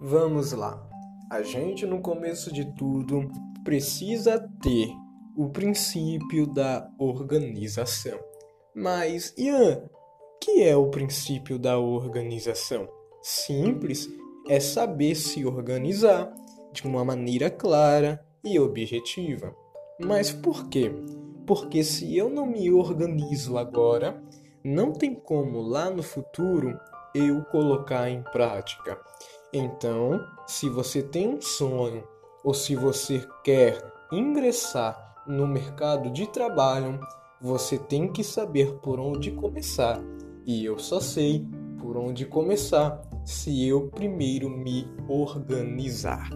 Vamos lá. A gente, no começo de tudo, precisa ter o princípio da organização. Mas, Ian, que é o princípio da organização? Simples, é saber se organizar de uma maneira clara e objetiva. Mas por quê? Porque se eu não me organizo agora, não tem como lá no futuro eu colocar em prática. Então, se você tem um sonho ou se você quer ingressar no mercado de trabalho, você tem que saber por onde começar. E eu só sei por onde começar se eu primeiro me organizar.